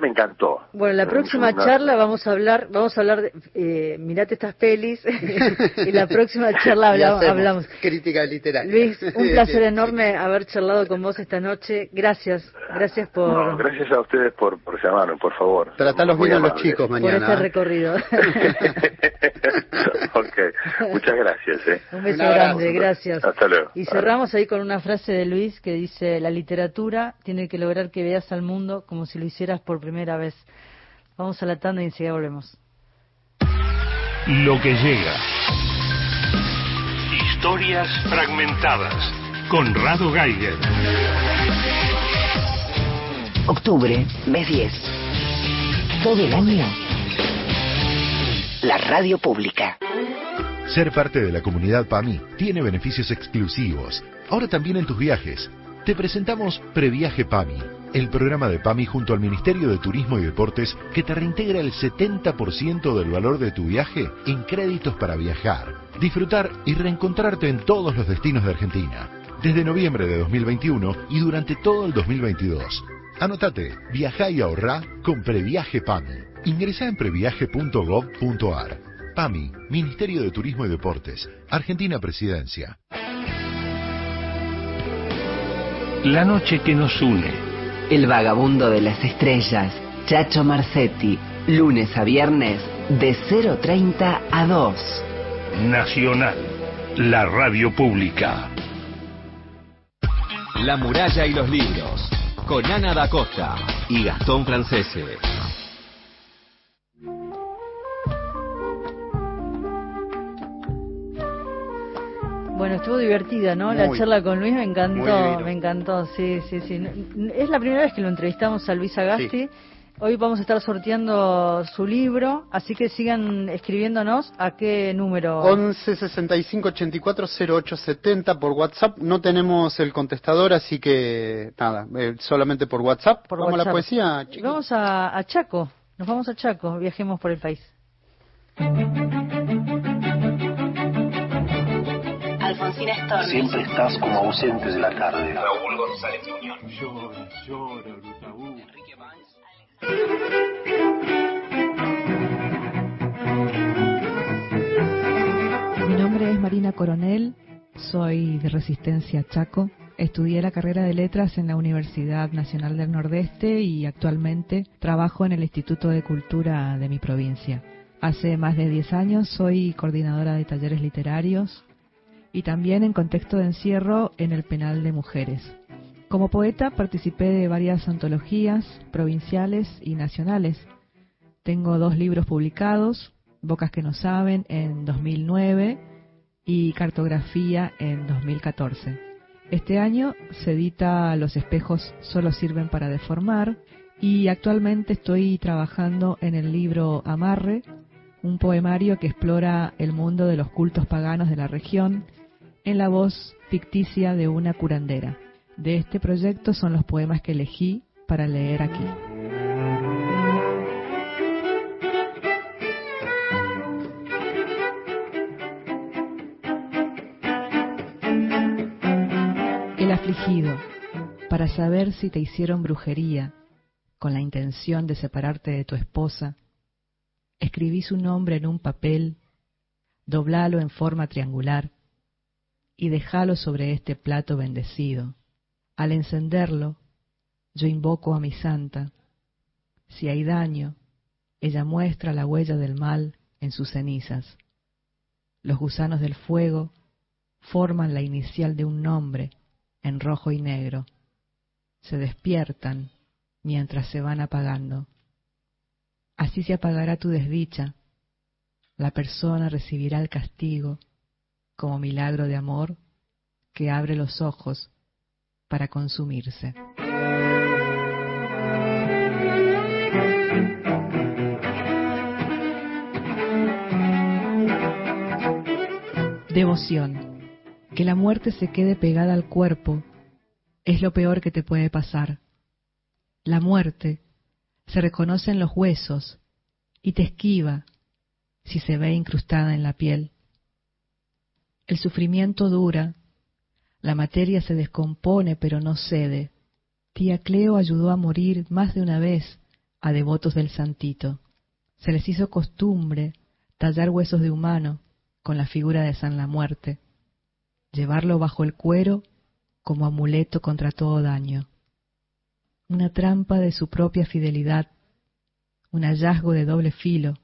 me encantó. Bueno, la próxima charla vamos a hablar, vamos a hablar de, eh, mirate estas pelis, y la próxima charla hablamos, Crítica literaria. Luis, un placer enorme haber charlado con vos esta noche. Gracias, gracias por... gracias a ustedes por, por llamarme, por favor. Tratalos bien a los chicos mañana. Por este recorrido. ok, muchas gracias. ¿eh? Un beso grande, gracias. Hasta luego. Y cerramos ahí con una frase de Luis que dice, la literatura tiene que lograr que veas al mundo como si lo hicieras por primera vez. Vamos a la tanda y enseguida volvemos. Lo que llega. Historias fragmentadas. Conrado Geiger. Octubre, mes 10. Todo el año. La radio pública. Ser parte de la comunidad PAMI tiene beneficios exclusivos. Ahora también en tus viajes. Te presentamos Previaje PAMI, el programa de PAMI junto al Ministerio de Turismo y Deportes que te reintegra el 70% del valor de tu viaje en créditos para viajar, disfrutar y reencontrarte en todos los destinos de Argentina, desde noviembre de 2021 y durante todo el 2022. Anotate, viajá y ahorrá con Previaje PAMI. Ingresa en previaje.gov.ar. PAMI, Ministerio de Turismo y Deportes, Argentina Presidencia. La noche que nos une. El vagabundo de las estrellas, Chacho Marcetti, lunes a viernes de 0.30 a 2. Nacional. La radio pública. La muralla y los libros. Con Ana da Costa y Gastón Francese. Bueno, estuvo divertida, ¿no? la charla con Luis me encantó, me encantó, sí, sí, sí. Es la primera vez que lo entrevistamos a Luis Agasti. Hoy vamos a estar sorteando su libro, así que sigan escribiéndonos a qué número. 11 65 84 08 70 por WhatsApp. No tenemos el contestador, así que nada, eh, solamente por WhatsApp. Por Vamos a la WhatsApp. poesía, chicos. Vamos a, a Chaco, nos vamos a Chaco, viajemos por el país. Alfonsina Storni. Siempre estás como ausente de la tarde. Raúl González Muñoz. Mi nombre es Marina Coronel, soy de Resistencia Chaco. Estudié la carrera de letras en la Universidad Nacional del Nordeste y actualmente trabajo en el Instituto de Cultura de mi provincia. Hace más de 10 años soy coordinadora de talleres literarios y también en contexto de encierro en el penal de mujeres. Como poeta participé de varias antologías provinciales y nacionales. Tengo dos libros publicados, Bocas que no saben en 2009 y Cartografía en 2014. Este año se edita Los espejos solo sirven para deformar y actualmente estoy trabajando en el libro Amarre, un poemario que explora el mundo de los cultos paganos de la región en la voz ficticia de una curandera. De este proyecto son los poemas que elegí para leer aquí. El afligido, para saber si te hicieron brujería con la intención de separarte de tu esposa, escribí su nombre en un papel, doblalo en forma triangular y dejalo sobre este plato bendecido. Al encenderlo, yo invoco a mi santa. Si hay daño, ella muestra la huella del mal en sus cenizas. Los gusanos del fuego forman la inicial de un nombre en rojo y negro. Se despiertan mientras se van apagando. Así se apagará tu desdicha. La persona recibirá el castigo como milagro de amor que abre los ojos para consumirse. Devoción. Que la muerte se quede pegada al cuerpo es lo peor que te puede pasar. La muerte se reconoce en los huesos y te esquiva si se ve incrustada en la piel. El sufrimiento dura, la materia se descompone pero no cede. Tía Cleo ayudó a morir más de una vez a devotos del santito. Se les hizo costumbre tallar huesos de humano con la figura de San la Muerte, llevarlo bajo el cuero como amuleto contra todo daño. Una trampa de su propia fidelidad, un hallazgo de doble filo,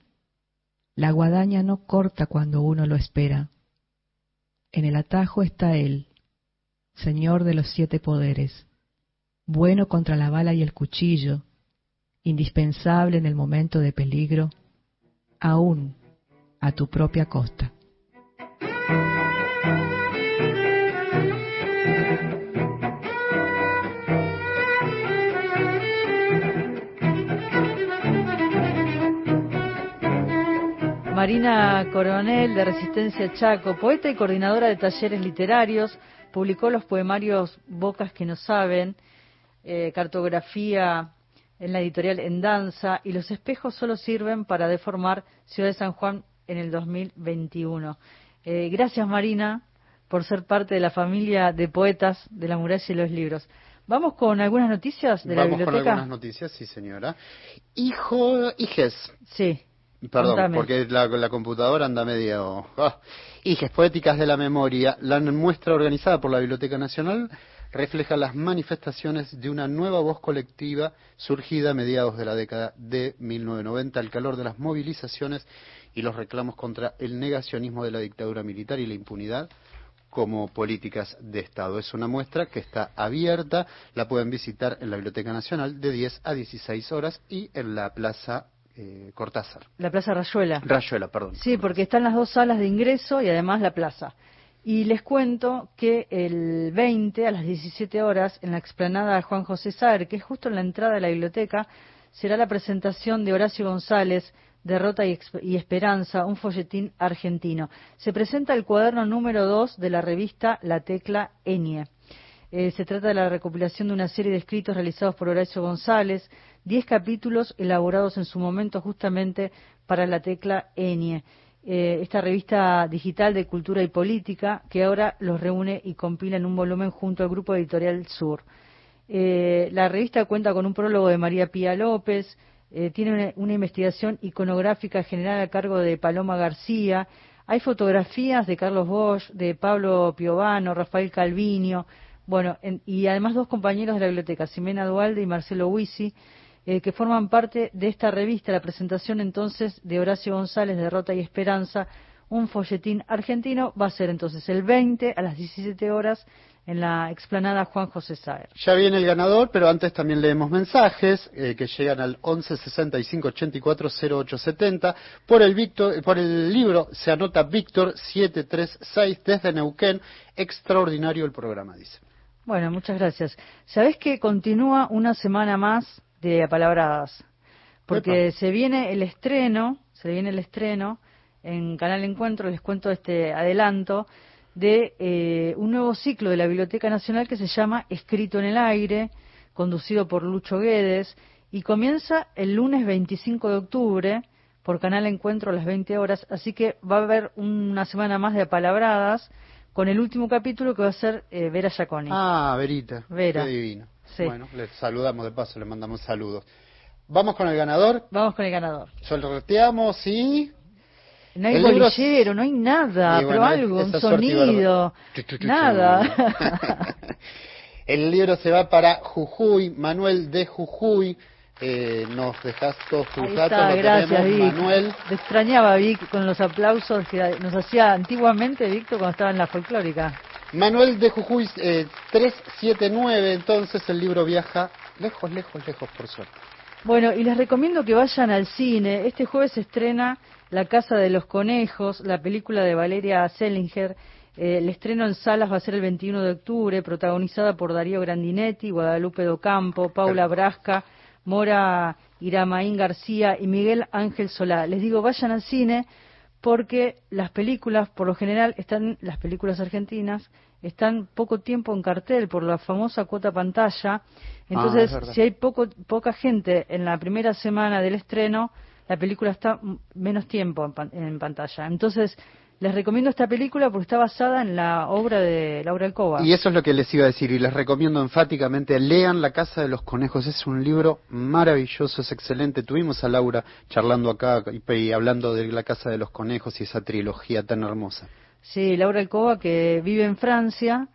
La guadaña no corta cuando uno lo espera. En el atajo está Él, Señor de los siete poderes, bueno contra la bala y el cuchillo, indispensable en el momento de peligro, aún a tu propia costa. Marina Coronel de Resistencia Chaco, poeta y coordinadora de talleres literarios, publicó los poemarios Bocas que no saben, eh, cartografía en la editorial En Danza y Los espejos solo sirven para deformar Ciudad de San Juan en el 2021. Eh, gracias Marina por ser parte de la familia de poetas de la muralla y los libros. Vamos con algunas noticias de la biblioteca. Vamos con algunas noticias, sí señora. Hijo, hijes. Sí. Perdón, porque la, computadora anda medio... Ah. Hijes Poéticas de la Memoria, la muestra organizada por la Biblioteca Nacional refleja las manifestaciones de una nueva voz colectiva surgida a mediados de la década de 1990 al calor de las movilizaciones y los reclamos contra el negacionismo de la dictadura militar y la impunidad como políticas de Estado. Es una muestra que está abierta, la pueden visitar en la Biblioteca Nacional de 10 a 16 horas y en la Plaza eh, Cortázar. La Plaza Rayuela. Rayuela, perdón. Sí, porque están las dos salas de ingreso y además la plaza. Y les cuento que el 20 a las 17 horas en la explanada Juan José Saer, que es justo en la entrada de la biblioteca, será la presentación de Horacio González, Derrota y, Esperanza, un folletín argentino. Se presenta el cuaderno número 2 de la revista La Tecla Enie. Eh, se trata de la recopilación de una serie de escritos realizados por Horacio González, diez capítulos elaborados en su momento justamente para la tecla Enie. Eh, esta revista digital de cultura y política que ahora los reúne y compila en un volumen junto al grupo editorial Sur. Eh, la revista cuenta con un prólogo de María Pía López, tiene una, investigación iconográfica general a cargo de Paloma García, hay fotografías de Carlos Bosch, de Pablo Piovano, Rafael Calviño, bueno, y además dos compañeros de la biblioteca, Ximena Dualde y Marcelo Huisi, eh, que forman parte de esta revista. La presentación entonces de Horacio González, Derrota y Esperanza, un folletín argentino, va a ser entonces el 20 a las 17 horas en la explanada Juan José Saer. Ya viene el ganador, pero antes también leemos mensajes eh, que llegan al 11 65 84 08 70. Por el, Víctor, por el libro se anota Víctor 736 desde Neuquén. Extraordinario el programa, dice. Bueno, muchas gracias. ¿Sabés que continúa una semana más de apalabradas? Porque se viene el estreno, se viene el estreno en Canal Encuentro, les cuento este adelanto, de eh, un nuevo ciclo de la Biblioteca Nacional que se llama Escrito en el Aire, conducido por Lucho Guedes, y comienza el lunes 25 de octubre por Canal Encuentro a las 20 horas, así que va a haber una semana más de apalabradas con el último capítulo que va a ser eh, Vera Giaconi. Ah, Verita. Vera. Qué divino. Bueno, le saludamos de paso, le mandamos saludos. Vamos con el ganador. Vamos con el ganador. Sorteamos y... No hay bolillero, no hay nada, pero algo, un sonido, nada. el libro se va para Jujuy, Manuel de Jujuy, eh, nos dejas todos tus datos, gracias, Vic. Manuel. Te extrañaba, Vic, con los aplausos que nos hacía antiguamente, Víctor, cuando estaba en la folclórica. Manuel de Jujuy, eh, 379, entonces el libro viaja lejos, lejos, lejos, por suerte. Bueno, y les recomiendo que vayan al cine. Este jueves se estrena La Casa de los Conejos, la película de Valeria Sellinger. Eh, el estreno en salas va a ser el 21 de octubre, protagonizada por Darío Grandinetti, Guadalupe Docampo, Paula Brasca Mora Iramaín García y Miguel Ángel Solá. Les digo, vayan al cine porque las películas, por lo general, están, las películas argentinas, están poco tiempo en cartel por la famosa cuota pantalla. Entonces, ah, si hay poco, poca gente en la primera semana del estreno, la película está menos tiempo en, en pantalla. Entonces, les recomiendo esta película porque está basada en la obra de Laura Alcoba. Y eso es lo que les iba a decir y les recomiendo enfáticamente, lean La Casa de los Conejos, es un libro maravilloso, es excelente. Tuvimos a Laura charlando acá y hablando de La Casa de los Conejos y esa trilogía tan hermosa. Sí, Laura Alcoba que vive en Francia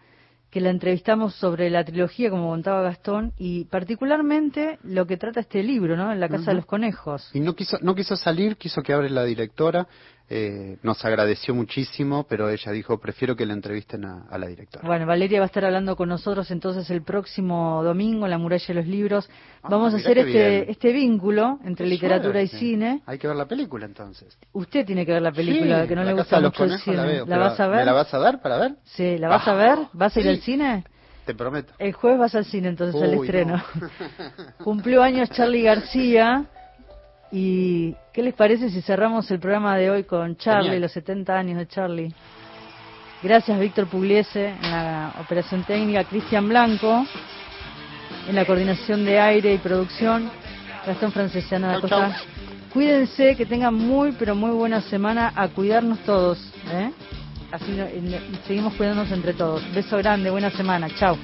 que la entrevistamos sobre la trilogía, como contaba Gastón, y particularmente lo que trata este libro, ¿no? En la Casa de los Conejos. Y no quiso, no quiso salir, quiso que abre la directora. Eh, nos agradeció muchísimo, pero ella dijo, prefiero que la entrevisten a, la directora. Bueno, Valeria va a estar hablando con nosotros entonces el próximo domingo en la muralla de los libros. Ah, Vamos a hacer este, este vínculo entre literatura y cine. Hay que ver la película entonces. Usted tiene que ver la película, que no le gusta mucho el cine. La, vas a ver? ¿Me la vas a dar para ver? Sí, ¿la vas a ver? ¿Vas a ir al cine? Te prometo. El jueves vas al cine entonces al estreno. Cumplió años Charlie García ¿Y qué les parece si cerramos el programa de hoy con Charlie, los 70 años de Charlie? Gracias Víctor Pugliese en la operación técnica, Cristian Blanco en la coordinación de aire y producción, Gastón Francesiano de Costa. Cuídense, que tengan muy, pero muy buena semana, a cuidarnos todos. ¿eh? Así seguimos cuidándonos entre todos. Beso grande, buena semana, chao.